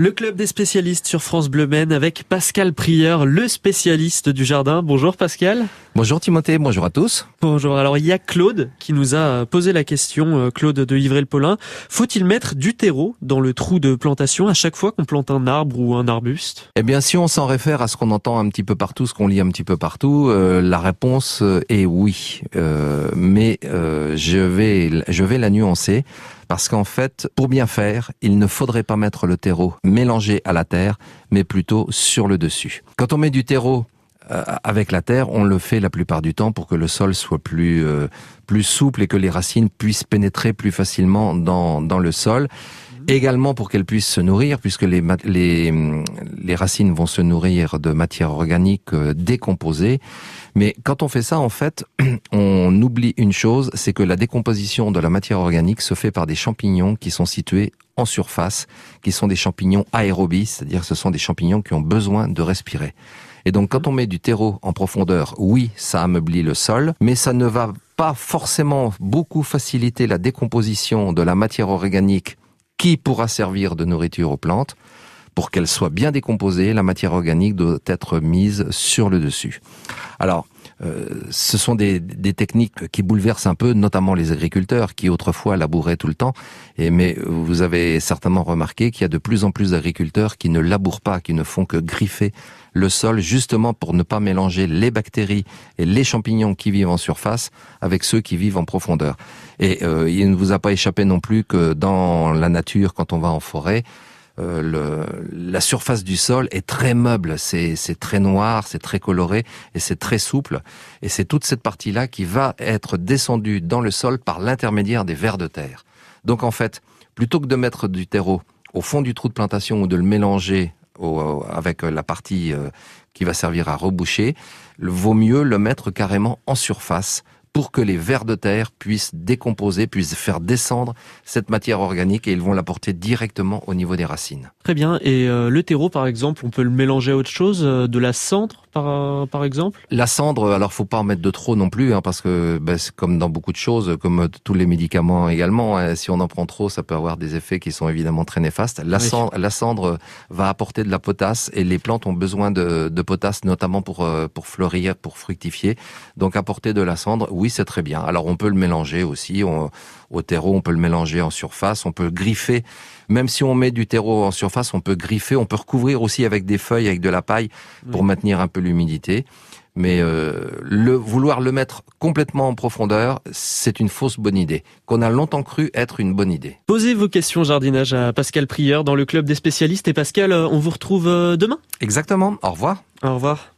Le club des spécialistes sur France Bleu Maine avec Pascal Prieur, le spécialiste du jardin. Bonjour Pascal. Bonjour Timothée, bonjour à tous. Bonjour. Alors il y a Claude qui nous a posé la question, euh, Claude de Ivray-le-Paulin. Faut-il mettre du terreau dans le trou de plantation à chaque fois qu'on plante un arbre ou un arbuste? Eh bien si on s'en réfère à ce qu'on entend un petit peu partout, ce qu'on lit un petit peu partout, euh, la réponse euh, est oui. mais je vais je vais la nuancer parce qu'en fait, pour bien faire, il ne faudrait pas mettre le terreau mélangé à la terre, mais plutôt sur le dessus. Quand on met du terreau euh, avec la terre, on le fait la plupart du temps pour que le sol soit plus euh, plus souple et que les racines puissent pénétrer plus facilement dans dans le sol. Également pour qu'elles puissent se nourrir, puisque les, les, les racines vont se nourrir de matière organique euh, décomposée. Mais quand on fait ça, en fait, on oublie une chose, c'est que la décomposition de la matière organique se fait par des champignons qui sont situés en surface, qui sont des champignons aérobies, c'est-à-dire ce sont des champignons qui ont besoin de respirer. Et donc quand on met du terreau en profondeur, oui, ça ameublit le sol, mais ça ne va pas forcément beaucoup faciliter la décomposition de la matière organique qui pourra servir de nourriture aux plantes. Pour qu'elle soit bien décomposée, la matière organique doit être mise sur le dessus. Alors, ce sont des, techniques qui bouleversent un peu, notamment les agriculteurs qui autrefois labouraient tout le temps. Et mais vous avez certainement remarqué qu'il y a de plus en plus d'agriculteurs qui ne labourent pas, qui ne font que griffer le sol justement pour ne pas mélanger les bactéries et les champignons qui vivent en surface avec ceux qui vivent en profondeur. Et euh, il ne vous a pas échappé non plus que dans la nature, quand on va en forêt, euh, la surface du sol est très meuble, c'est très noir, c'est très coloré et c'est très souple. Et c'est toute cette partie-là qui va être descendue dans le sol par l'intermédiaire des vers de terre. Donc en fait, plutôt que de mettre du terreau au fond du trou de plantation ou de le mélanger avec la partie euh, qui va servir à reboucher, vaut mieux le mettre carrément en surface pour que les vers de terre puissent décomposer, puissent faire descendre cette matière organique et ils vont l'apporter directement au niveau des racines. Très bien. Et euh, le terreau, par exemple, on peut le mélanger à autre chose, euh, de la cendre par, par exemple La cendre, alors faut pas en mettre de trop non plus, hein, parce que ben, c'est comme dans beaucoup de choses, comme tous les médicaments également, hein, si on en prend trop, ça peut avoir des effets qui sont évidemment très néfastes. La, cendre, la cendre va apporter de la potasse et les plantes ont besoin de, de potasse, notamment pour, euh, pour fleurir, pour fructifier. Donc apporter de la cendre, oui, c'est très bien. Alors on peut le mélanger aussi au terreau, on peut le mélanger en surface, on peut griffer. Même si on met du terreau en surface, on peut griffer, on peut recouvrir aussi avec des feuilles, avec de la paille pour maintenir un peu l'humidité. Mais euh, le, vouloir le mettre complètement en profondeur, c'est une fausse bonne idée, qu'on a longtemps cru être une bonne idée. Posez vos questions jardinage à Pascal Prieur dans le club des spécialistes. Et Pascal, on vous retrouve euh, demain Exactement, au revoir. Au revoir.